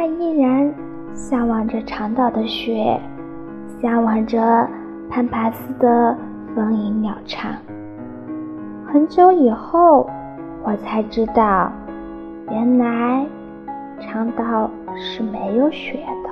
他依然向往着长岛的雪，向往着潘帕斯的风吟鸟唱。很久以后，我才知道，原来长岛是没有雪的。